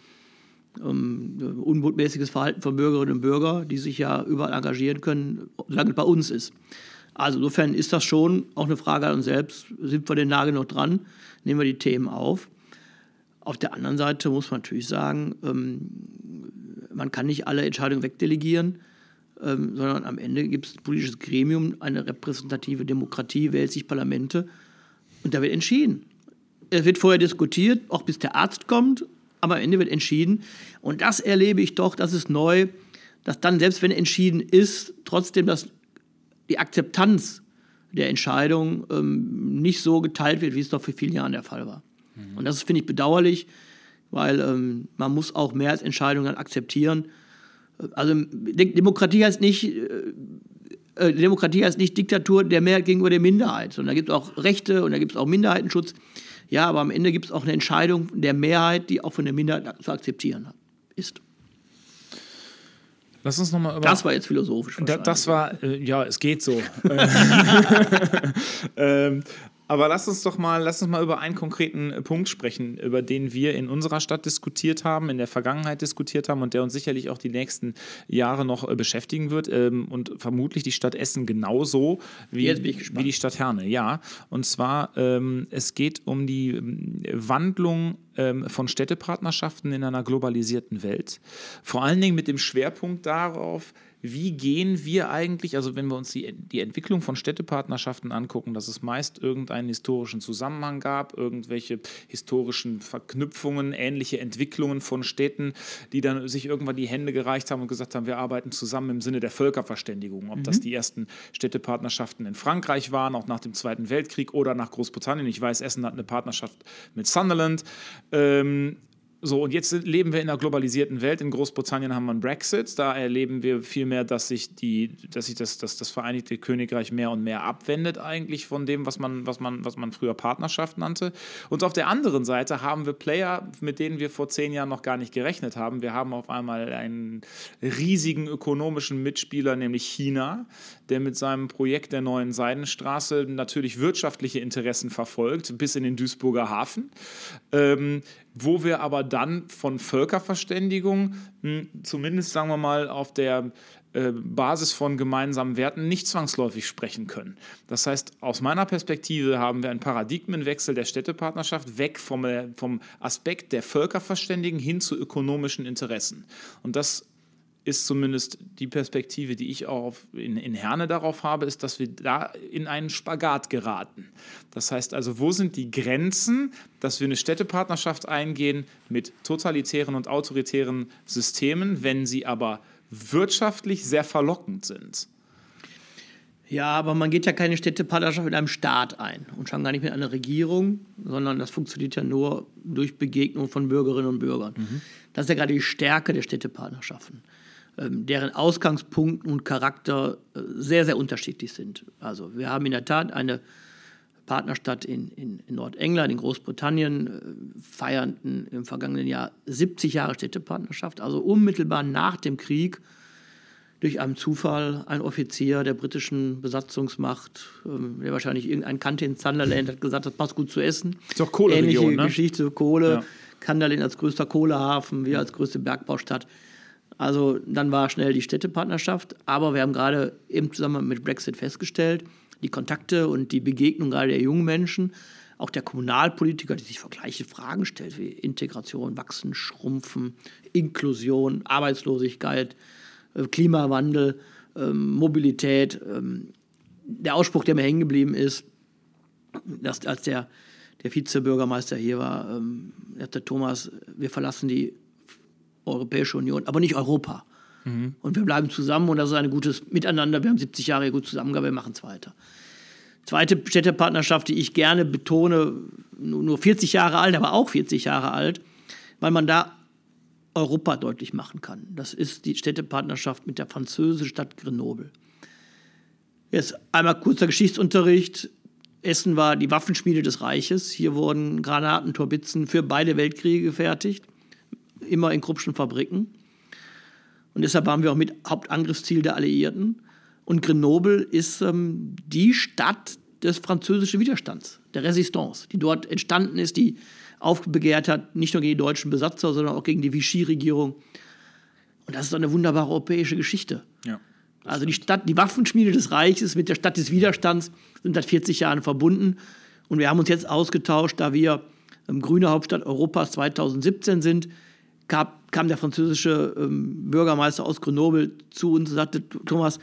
ähm, unbotmäßiges Verhalten von Bürgerinnen und Bürgern, die sich ja überall engagieren können, solange es bei uns ist. Also insofern ist das schon auch eine Frage an uns selbst. Sind wir den Nagel noch dran? Nehmen wir die Themen auf? Auf der anderen Seite muss man natürlich sagen, ähm, man kann nicht alle Entscheidungen wegdelegieren, ähm, sondern am Ende gibt es ein politisches Gremium, eine repräsentative Demokratie, wählt sich Parlamente und da wird entschieden. Es wird vorher diskutiert, auch bis der Arzt kommt, aber am Ende wird entschieden. Und das erlebe ich doch, das ist neu, dass dann, selbst wenn entschieden ist, trotzdem das, die Akzeptanz der Entscheidung ähm, nicht so geteilt wird, wie es doch für viele Jahre der Fall war. Mhm. Und das finde ich bedauerlich, weil ähm, man muss auch Mehrheitsentscheidungen akzeptieren. Also Demokratie heißt nicht, äh, äh, Demokratie heißt nicht Diktatur der Mehrheit gegenüber der Minderheit, sondern da gibt es auch Rechte und da gibt es auch Minderheitenschutz. Ja, aber am Ende gibt es auch eine Entscheidung der Mehrheit, die auch von der Minderheit zu akzeptieren ist. Lass uns nochmal über. Das war jetzt philosophisch. Da, das war, äh, ja, es geht so. ähm, aber lass uns doch mal, lass uns mal über einen konkreten äh, Punkt sprechen, über den wir in unserer Stadt diskutiert haben, in der Vergangenheit diskutiert haben und der uns sicherlich auch die nächsten Jahre noch äh, beschäftigen wird ähm, und vermutlich die Stadt Essen genauso wie, wie die Stadt Herne. Ja, und zwar ähm, es geht um die ähm, Wandlung von Städtepartnerschaften in einer globalisierten Welt. Vor allen Dingen mit dem Schwerpunkt darauf, wie gehen wir eigentlich, also wenn wir uns die, die Entwicklung von Städtepartnerschaften angucken, dass es meist irgendeinen historischen Zusammenhang gab, irgendwelche historischen Verknüpfungen, ähnliche Entwicklungen von Städten, die dann sich irgendwann die Hände gereicht haben und gesagt haben, wir arbeiten zusammen im Sinne der Völkerverständigung. Ob mhm. das die ersten Städtepartnerschaften in Frankreich waren, auch nach dem Zweiten Weltkrieg oder nach Großbritannien. Ich weiß, Essen hat eine Partnerschaft mit Sunderland. Ähm, so, und jetzt leben wir in einer globalisierten Welt. In Großbritannien haben wir einen Brexit. Da erleben wir vielmehr, dass sich, die, dass sich das, das, das Vereinigte Königreich mehr und mehr abwendet eigentlich von dem, was man, was, man, was man früher Partnerschaft nannte. Und auf der anderen Seite haben wir Player, mit denen wir vor zehn Jahren noch gar nicht gerechnet haben. Wir haben auf einmal einen riesigen ökonomischen Mitspieler, nämlich China, der mit seinem Projekt der neuen Seidenstraße natürlich wirtschaftliche Interessen verfolgt, bis in den Duisburger Hafen. Ähm, wo wir aber dann von Völkerverständigung, hm, zumindest sagen wir mal auf der äh, Basis von gemeinsamen Werten nicht zwangsläufig sprechen können. Das heißt, aus meiner Perspektive haben wir einen Paradigmenwechsel der Städtepartnerschaft weg vom, äh, vom Aspekt der Völkerverständigen hin zu ökonomischen Interessen. Und das ist zumindest die Perspektive, die ich auch in, in Herne darauf habe, ist, dass wir da in einen Spagat geraten. Das heißt also, wo sind die Grenzen, dass wir eine Städtepartnerschaft eingehen mit totalitären und autoritären Systemen, wenn sie aber wirtschaftlich sehr verlockend sind? Ja, aber man geht ja keine Städtepartnerschaft mit einem Staat ein und schon gar nicht mit einer Regierung, sondern das funktioniert ja nur durch Begegnung von Bürgerinnen und Bürgern. Mhm. Das ist ja gerade die Stärke der Städtepartnerschaften. Ähm, deren Ausgangspunkt und Charakter äh, sehr, sehr unterschiedlich sind. Also wir haben in der Tat eine Partnerstadt in, in, in Nordengland, in Großbritannien, äh, feierten im vergangenen Jahr 70 Jahre Städtepartnerschaft, also unmittelbar nach dem Krieg durch einen Zufall ein Offizier der britischen Besatzungsmacht, ähm, der wahrscheinlich irgendeinen kannte in Sunderland, hat gesagt, das passt gut zu essen. Ist doch Kohle Ähnliche ne? Geschichte, Kohle. Ja. Sunderland als größter Kohlehafen, wir als größte Bergbaustadt. Also dann war schnell die Städtepartnerschaft. Aber wir haben gerade im Zusammenhang mit Brexit festgestellt, die Kontakte und die Begegnung gerade der jungen Menschen, auch der Kommunalpolitiker, die sich vor gleiche Fragen stellt wie Integration, Wachsen, Schrumpfen, Inklusion, Arbeitslosigkeit, äh, Klimawandel, ähm, Mobilität. Ähm, der Ausspruch, der mir hängen geblieben ist, dass als der, der Vizebürgermeister hier war, ähm, sagte Thomas, wir verlassen die Europäische Union, aber nicht Europa. Mhm. Und wir bleiben zusammen und das ist ein gutes Miteinander. Wir haben 70 Jahre gut zusammengearbeitet, wir machen es weiter. Zweite Städtepartnerschaft, die ich gerne betone, nur 40 Jahre alt, aber auch 40 Jahre alt, weil man da Europa deutlich machen kann. Das ist die Städtepartnerschaft mit der französischen Stadt Grenoble. Jetzt einmal kurzer Geschichtsunterricht. Essen war die Waffenschmiede des Reiches. Hier wurden Granaten, Torbitzen für beide Weltkriege gefertigt immer in Kruppschen Fabriken. Und deshalb waren wir auch mit Hauptangriffsziel der Alliierten. Und Grenoble ist ähm, die Stadt des französischen Widerstands, der Resistance, die dort entstanden ist, die aufbegehrt hat, nicht nur gegen die deutschen Besatzer, sondern auch gegen die Vichy-Regierung. Und das ist eine wunderbare europäische Geschichte. Ja, also die Stadt, die Waffenschmiede des Reiches mit der Stadt des Widerstands sind seit 40 Jahren verbunden. Und wir haben uns jetzt ausgetauscht, da wir ähm, grüne Hauptstadt Europas 2017 sind, gab, kam der französische ähm, Bürgermeister aus Grenoble zu uns und sagte, Thomas,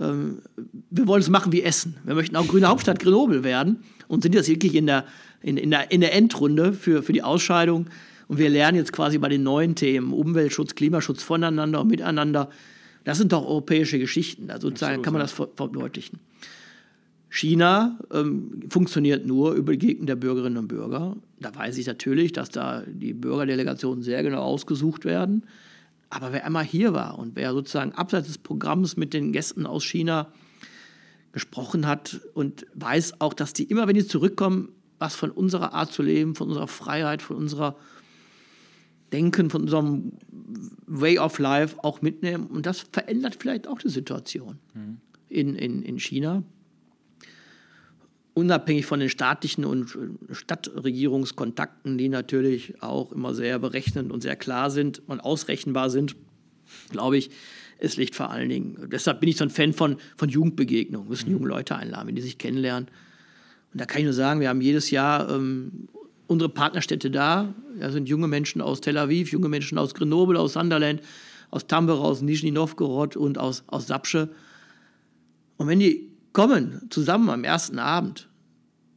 ähm, wir wollen es machen wie Essen. Wir möchten auch grüne Hauptstadt Grenoble werden und sind jetzt wirklich in der, in, in der, in der Endrunde für, für die Ausscheidung. Und wir lernen jetzt quasi bei den neuen Themen Umweltschutz, Klimaschutz voneinander und miteinander. Das sind doch europäische Geschichten. Da sozusagen Absolut, kann man das verdeutlichen. China ähm, funktioniert nur über die Gegend der Bürgerinnen und Bürger. Da weiß ich natürlich, dass da die Bürgerdelegationen sehr genau ausgesucht werden. Aber wer einmal hier war und wer sozusagen abseits des Programms mit den Gästen aus China gesprochen hat und weiß auch, dass die immer, wenn die zurückkommen, was von unserer Art zu leben, von unserer Freiheit, von unserer Denken, von unserem Way of Life auch mitnehmen. Und das verändert vielleicht auch die Situation mhm. in, in, in China unabhängig von den staatlichen und äh, Stadtregierungskontakten, die natürlich auch immer sehr berechnend und sehr klar sind und ausrechenbar sind, glaube ich, es liegt vor allen Dingen. Deshalb bin ich so ein Fan von, von Jugendbegegnungen. Wir müssen mhm. junge Leute einladen, wenn die sich kennenlernen. Und da kann ich nur sagen, wir haben jedes Jahr ähm, unsere Partnerstädte da. Da sind junge Menschen aus Tel Aviv, junge Menschen aus Grenoble, aus Sunderland, aus Tambora, aus Nizhny Novgorod und aus, aus Sapsche. Und wenn die kommen zusammen am ersten Abend,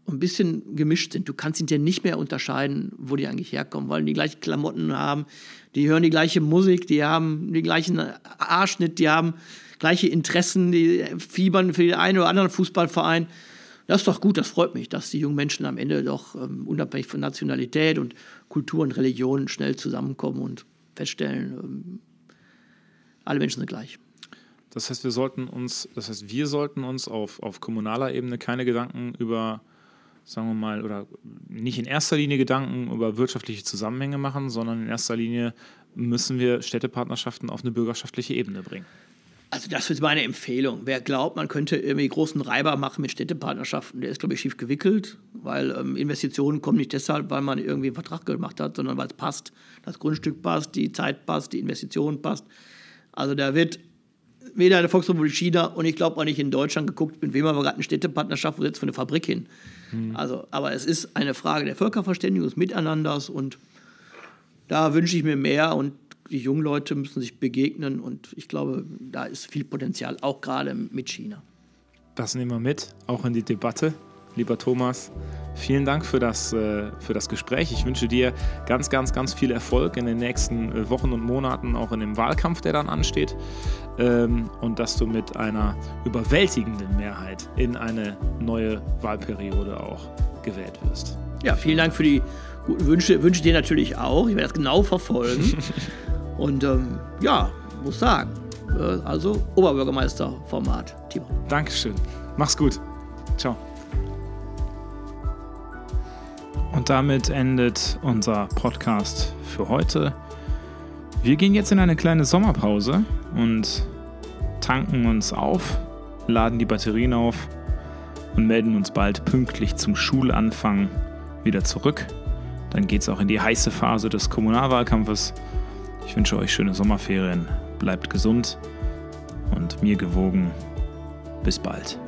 ein bisschen gemischt sind. Du kannst ihn dir nicht mehr unterscheiden, wo die eigentlich herkommen, weil die gleichen Klamotten haben, die hören die gleiche Musik, die haben den gleichen Arschnitt, die haben gleiche Interessen, die fiebern für den einen oder anderen Fußballverein. Das ist doch gut, das freut mich, dass die jungen Menschen am Ende doch ähm, unabhängig von Nationalität und Kultur und Religion schnell zusammenkommen und feststellen, ähm, alle Menschen sind gleich. Das heißt, wir sollten uns, das heißt, wir sollten uns auf, auf kommunaler Ebene keine Gedanken über sagen wir mal, oder nicht in erster Linie Gedanken über wirtschaftliche Zusammenhänge machen, sondern in erster Linie müssen wir Städtepartnerschaften auf eine bürgerschaftliche Ebene bringen. Also das ist meine Empfehlung. Wer glaubt, man könnte irgendwie großen Reiber machen mit Städtepartnerschaften, der ist, glaube ich, schief gewickelt, weil ähm, Investitionen kommen nicht deshalb, weil man irgendwie einen Vertrag gemacht hat, sondern weil es passt. Das Grundstück passt, die Zeit passt, die Investition passt. Also da wird weder in der Volksrepublik China und ich glaube auch nicht in Deutschland geguckt, mit wem haben wir gerade eine Städtepartnerschaft, wo setzt für eine Fabrik hin. Mhm. Also, aber es ist eine Frage der Völkerverständigung, des Miteinanders und da wünsche ich mir mehr und die jungen Leute müssen sich begegnen und ich glaube, da ist viel Potenzial, auch gerade mit China. Das nehmen wir mit, auch in die Debatte. Lieber Thomas, vielen Dank für das, äh, für das Gespräch. Ich wünsche dir ganz, ganz, ganz viel Erfolg in den nächsten äh, Wochen und Monaten, auch in dem Wahlkampf, der dann ansteht. Ähm, und dass du mit einer überwältigenden Mehrheit in eine neue Wahlperiode auch gewählt wirst. Ja, vielen Dank für die guten Wünsche. Wünsche dir natürlich auch. Ich werde das genau verfolgen. und ähm, ja, muss sagen, äh, also Oberbürgermeister-Format, Timo. Dankeschön. Mach's gut. Ciao. Und damit endet unser Podcast für heute. Wir gehen jetzt in eine kleine Sommerpause und tanken uns auf, laden die Batterien auf und melden uns bald pünktlich zum Schulanfang wieder zurück. Dann geht es auch in die heiße Phase des Kommunalwahlkampfes. Ich wünsche euch schöne Sommerferien, bleibt gesund und mir gewogen. Bis bald.